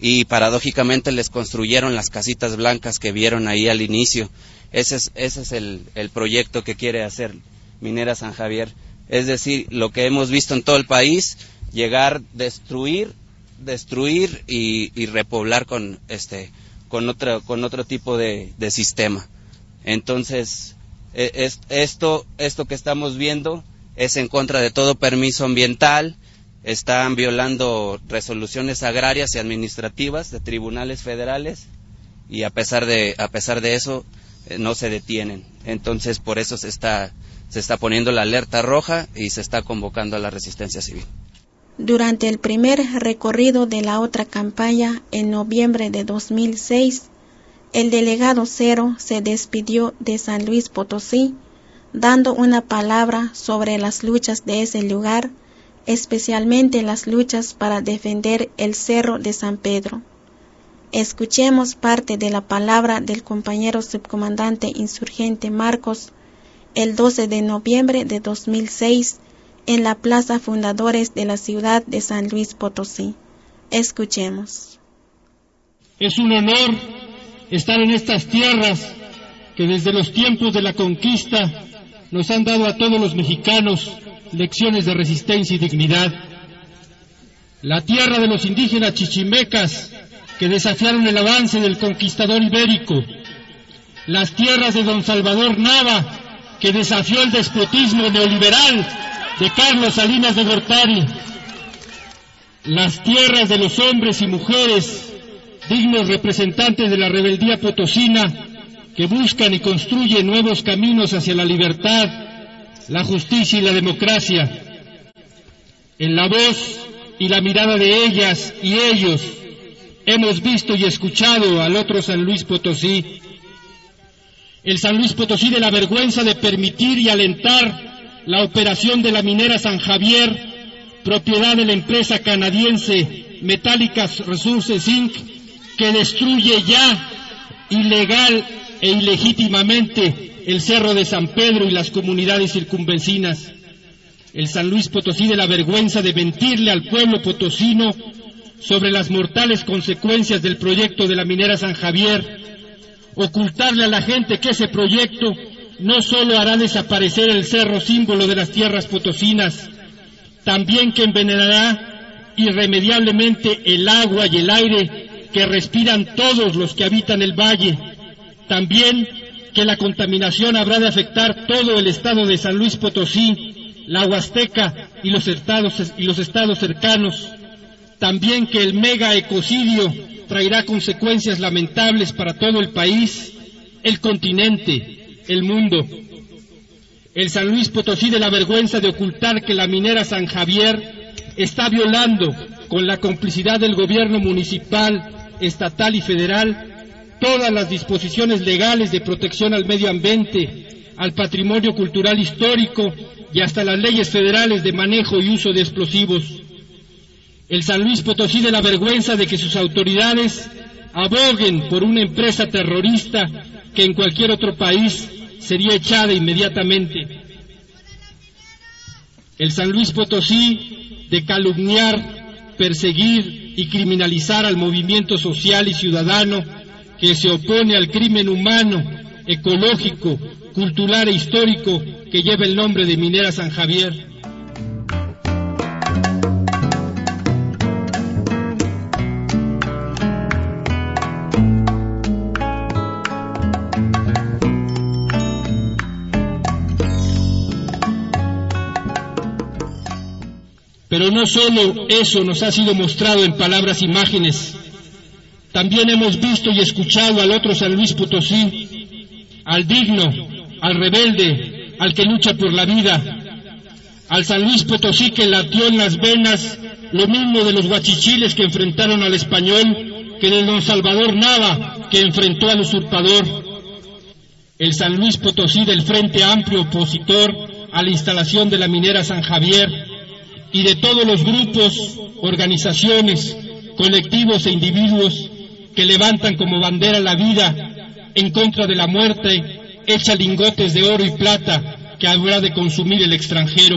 y paradójicamente les construyeron las casitas blancas que vieron ahí al inicio. Ese es, ese es el, el, proyecto que quiere hacer Minera San Javier. Es decir, lo que hemos visto en todo el país, llegar, destruir, destruir y, y repoblar con, este, con, otro, con otro tipo de, de sistema. Entonces, es, esto, esto que estamos viendo es en contra de todo permiso ambiental, están violando resoluciones agrarias y administrativas de tribunales federales y a pesar de, a pesar de eso no se detienen. Entonces, por eso se está, se está poniendo la alerta roja y se está convocando a la resistencia civil.
Durante el primer recorrido de la otra campaña en noviembre de 2006, el delegado Cero se despidió de San Luis Potosí, dando una palabra sobre las luchas de ese lugar, especialmente las luchas para defender el Cerro de San Pedro. Escuchemos parte de la palabra del compañero subcomandante insurgente Marcos el 12 de noviembre de 2006 en la Plaza Fundadores de la ciudad de San Luis Potosí. Escuchemos.
Es un honor estar en estas tierras que desde los tiempos de la conquista nos han dado a todos los mexicanos lecciones de resistencia y dignidad. La tierra de los indígenas chichimecas que desafiaron el avance del conquistador ibérico, las tierras de don Salvador Nava, que desafió el despotismo neoliberal de Carlos Salinas de Gortari, las tierras de los hombres y mujeres, dignos representantes de la rebeldía potosina, que buscan y construyen nuevos caminos hacia la libertad, la justicia y la democracia. En la voz y la mirada de ellas y ellos hemos visto y escuchado al otro San Luis Potosí. El San Luis Potosí de la vergüenza de permitir y alentar la operación de la minera San Javier, propiedad de la empresa canadiense Metallicas Resources Inc., que destruye ya ilegal e ilegítimamente el Cerro de San Pedro y las comunidades circunvecinas. El San Luis Potosí de la vergüenza de mentirle al pueblo potosino sobre las mortales consecuencias del proyecto de la minera San Javier, ocultarle a la gente que ese proyecto no solo hará desaparecer el cerro símbolo de las tierras potosinas, también que envenenará irremediablemente el agua y el aire que respiran todos los que habitan el valle, también que la contaminación habrá de afectar todo el estado de San Luis Potosí, la Huasteca y los estados, y los estados cercanos, también que el mega ecocidio traerá consecuencias lamentables para todo el país, el continente, el mundo. El San Luis Potosí de la vergüenza de ocultar que la minera San Javier está violando, con la complicidad del gobierno municipal, estatal y federal, todas las disposiciones legales de protección al medio ambiente, al patrimonio cultural histórico y hasta las leyes federales de manejo y uso de explosivos. El San Luis Potosí de la vergüenza de que sus autoridades aboguen por una empresa terrorista que en cualquier otro país sería echada inmediatamente. El San Luis Potosí de calumniar, perseguir y criminalizar al movimiento social y ciudadano que se opone al crimen humano, ecológico, cultural e histórico que lleva el nombre de Minera San Javier. No solo eso nos ha sido mostrado en palabras e imágenes, también hemos visto y escuchado al otro San Luis Potosí, al digno, al rebelde, al que lucha por la vida, al San Luis Potosí que latió en las venas lo mismo de los guachichiles que enfrentaron al español que de don Salvador Nava que enfrentó al usurpador. El San Luis Potosí del Frente Amplio opositor a la instalación de la minera San Javier y de todos los grupos, organizaciones, colectivos e individuos que levantan como bandera la vida en contra de la muerte, hecha lingotes de oro y plata que habrá de consumir el extranjero.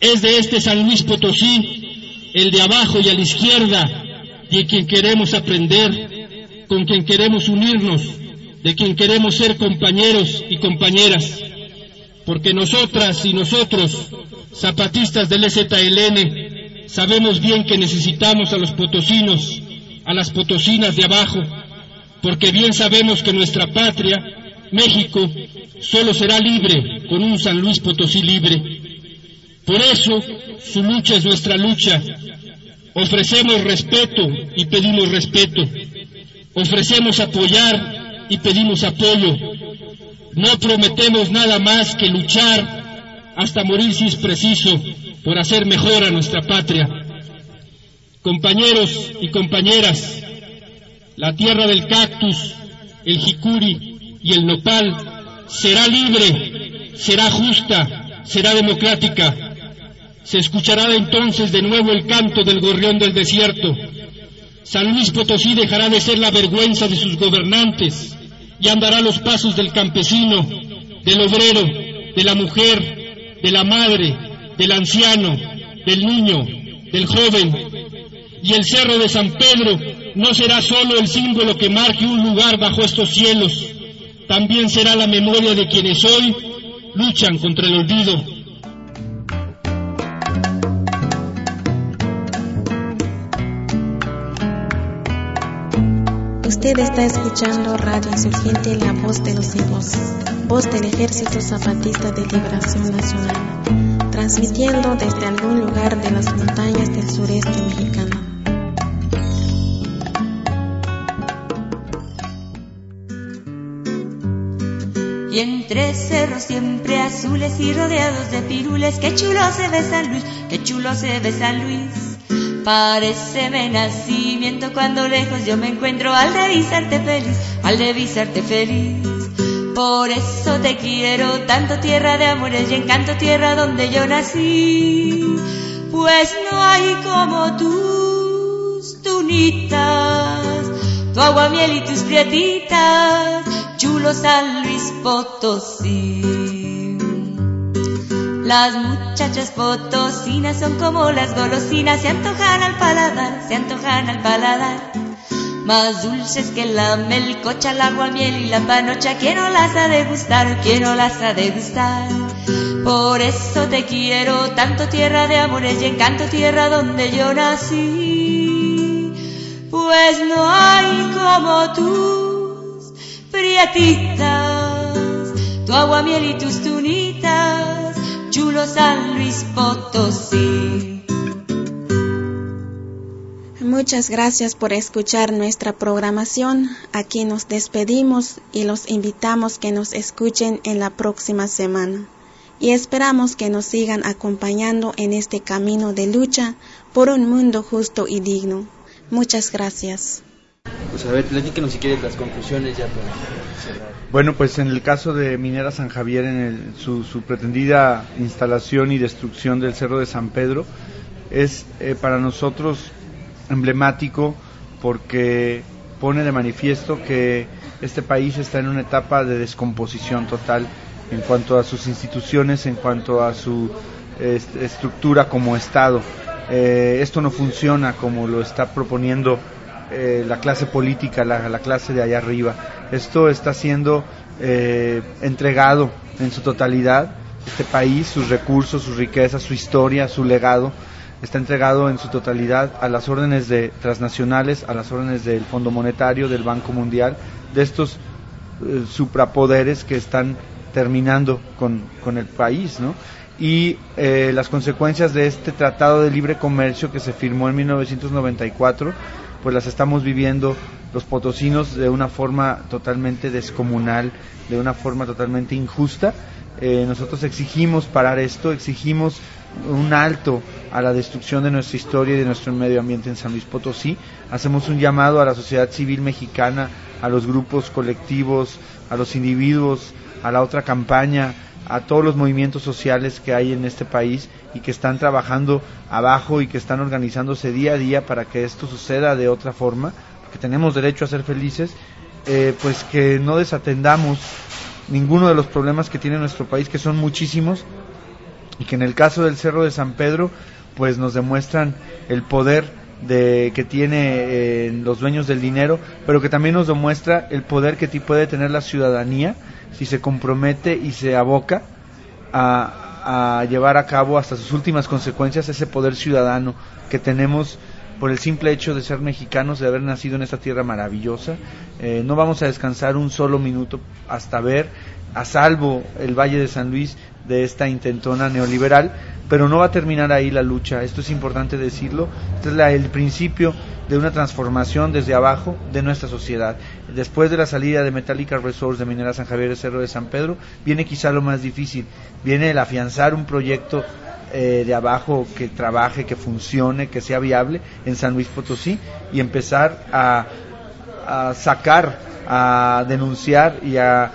Es de este San Luis Potosí, el de abajo y a la izquierda, de quien queremos aprender, con quien queremos unirnos, de quien queremos ser compañeros y compañeras, porque nosotras y nosotros zapatistas del EZLN, sabemos bien que necesitamos a los potosinos, a las potosinas de abajo, porque bien sabemos que nuestra patria, México, solo será libre con un San Luis Potosí libre. Por eso, su lucha es nuestra lucha. Ofrecemos respeto y pedimos respeto. Ofrecemos apoyar y pedimos apoyo. No prometemos nada más que luchar hasta morir si es preciso por hacer mejor a nuestra patria. Compañeros y compañeras, la tierra del cactus, el jicuri y el nopal será libre, será justa, será democrática. Se escuchará entonces de nuevo el canto del gorrión del desierto. San Luis Potosí dejará de ser la vergüenza de sus gobernantes y andará los pasos del campesino, del obrero, de la mujer, de la madre, del anciano, del niño, del joven. Y el cerro de San Pedro no será solo el símbolo que marque un lugar bajo estos cielos, también será la memoria de quienes hoy luchan contra el olvido.
Usted está escuchando Radio Insurgente, la voz de los hijos, voz del Ejército Zapatista de Liberación Nacional, transmitiendo desde algún lugar de las montañas del sureste mexicano.
Y entre cerros siempre azules y rodeados de pirules, qué chulo se ve San Luis, qué chulo se ve San Luis. Pareceme nacimiento cuando lejos yo me encuentro al revisarte feliz, al revisarte feliz. Por eso te quiero tanto tierra de amores y encanto tierra donde yo nací. Pues no hay como tus tunitas, tu agua miel y tus prietitas, chulo San Luis Potosí. Las muchachas potosinas son como las golosinas, se antojan al paladar, se antojan al paladar. Más dulces que la melcocha, el agua, miel y la panocha, quiero las ha de gustar, quiero las ha de gustar. Por eso te quiero tanto tierra de amores y encanto tierra donde yo nací. Pues no hay como tus prietitas, tu agua, miel y tus tunitas, chulo San Luis Potosí.
Muchas gracias por escuchar nuestra programación. Aquí nos despedimos y los invitamos que nos escuchen en la próxima semana. Y esperamos que nos sigan acompañando en este camino de lucha por un mundo justo y digno. Muchas gracias.
Pues a ver, platíquenos si quieres las conclusiones ya para cerrar.
Bueno, pues en el caso de Minera San Javier, en el- su, su pretendida instalación y destrucción del Cerro de San Pedro, es eh, para nosotros emblemático porque pone de manifiesto que este país está en una etapa de descomposición total en cuanto a sus instituciones, en cuanto a su est- estructura como Estado. Eh, esto no funciona como lo está proponiendo eh, la clase política, la, la clase de allá arriba. Esto está siendo eh, entregado en su totalidad, este país, sus recursos, sus riquezas, su historia, su legado, está entregado en su totalidad a las órdenes de transnacionales, a las órdenes del Fondo Monetario, del Banco Mundial, de estos eh, suprapoderes que están terminando con, con el país, ¿no? Y eh, las consecuencias de este Tratado de Libre Comercio que se firmó en 1994, pues las estamos viviendo los potosinos de una forma totalmente descomunal, de una forma totalmente injusta. Eh, nosotros exigimos parar esto, exigimos un alto a la destrucción de nuestra historia y de nuestro medio ambiente en San Luis Potosí. Hacemos un llamado a la sociedad civil mexicana, a los grupos colectivos, a los individuos, a la otra campaña, a todos los movimientos sociales que hay en este país y que están trabajando abajo y que están organizándose día a día para que esto suceda de otra forma, porque tenemos derecho a ser felices, eh, pues que no desatendamos ninguno de los problemas que tiene nuestro país, que son muchísimos, y que en el caso del Cerro de San Pedro, pues nos demuestran el poder de que tiene eh, los dueños del dinero, pero que también nos demuestra el poder que puede tener la ciudadanía si se compromete y se aboca a, a llevar a cabo hasta sus últimas consecuencias ese poder ciudadano que tenemos por el simple hecho de ser mexicanos, de haber nacido en esta tierra maravillosa. Eh, no vamos a descansar un solo minuto hasta ver a salvo el Valle de San Luis de esta intentona neoliberal, pero no va a terminar ahí la lucha, esto es importante decirlo, este es la- el principio de una transformación desde abajo de nuestra sociedad. Después de la salida de Metallica Resource de Minera San Javier de Cerro de San Pedro, viene quizá lo más difícil, viene el afianzar un proyecto eh, de abajo que trabaje, que funcione, que sea viable en San Luis Potosí y empezar a, a sacar, a denunciar y a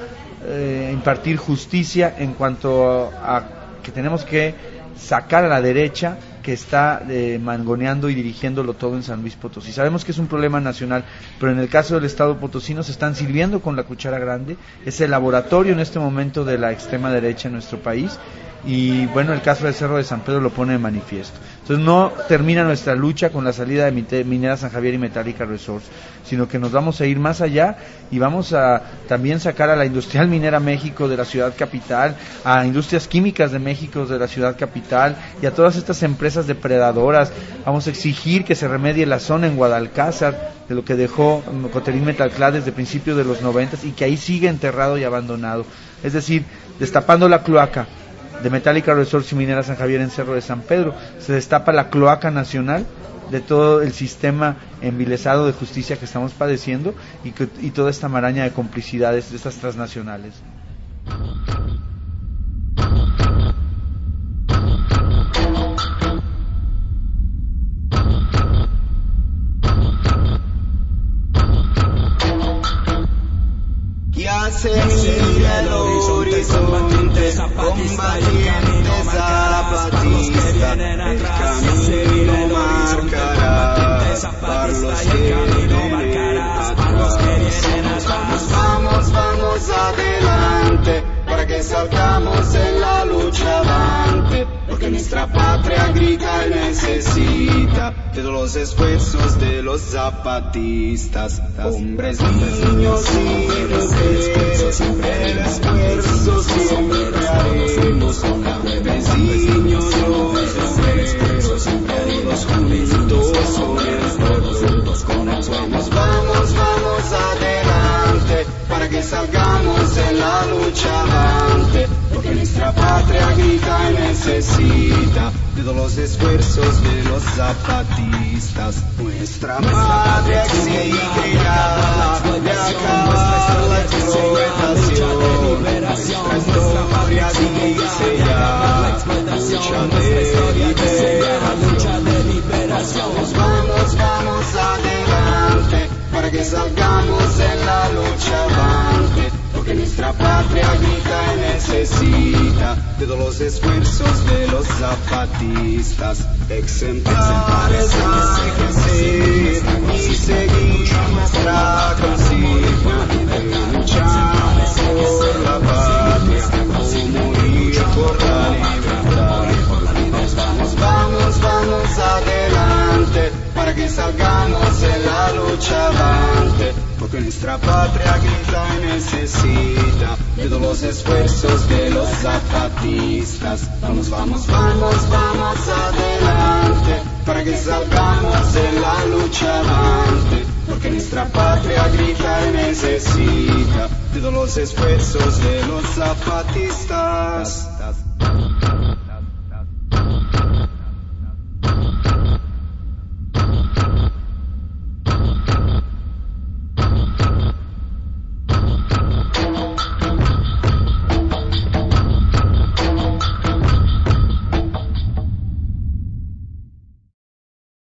eh, impartir justicia en cuanto a que tenemos que sacar a la derecha que está eh, mangoneando y dirigiéndolo todo en San Luis Potosí. Sabemos que es un problema nacional, pero en el caso del Estado potosino se están sirviendo con la cuchara grande. Es el laboratorio en este momento de la extrema derecha en nuestro país y bueno, el caso del Cerro de San Pedro lo pone de manifiesto. Entonces no termina nuestra lucha con la salida de Minera San Javier y Metallica Resource, sino que nos vamos a ir más allá y vamos a también sacar a la Industrial Minera México de la ciudad capital, a Industrias Químicas de México de la ciudad capital y a todas estas empresas depredadoras. Vamos a exigir que se remedie la zona en Guadalcázar de lo que dejó Coterín Metalclad desde principios de los noventas y que ahí sigue enterrado y abandonado. Es decir, destapando la cloaca de Metallica Resource y Minera San Javier en Cerro de San Pedro, se destapa la cloaca nacional de todo el sistema envilesado de justicia que estamos padeciendo y, que- y toda esta maraña de complicidades de estas transnacionales.
sería el horizonte combatientes el camino marcarás vamos, vamos, vamos adelante para que salgamos en la luz porque nuestra patria grita y necesita. De todos los esfuerzos de los zapatistas, hombres, niños y mujeres, el esfuerzo siempre haremos, hombres, niños, los obreros, todos juntos, necesita de todos los esfuerzos de los zapatistas. Nuestra madre exigirá de acabar la explotación. Nuestra historia dice ya, lucha de liberación. Vamos, vamos adelante, para que salgamos en la lucha nuestra patria grita y necesita de todos los esfuerzos de los zapatistas. Exemplares hay que y seguir nuestra consigna de luchar por la patria o morir por la libertad. Vamos, vamos, vamos adelante para que salgamos en la lucha avante. Porque nuestra patria grita y necesita de todos los esfuerzos de los zapatistas. Vamos, vamos, vamos, vamos adelante para que salgamos en la lucha avante. Porque nuestra patria grita y necesita de todos los esfuerzos de los zapatistas.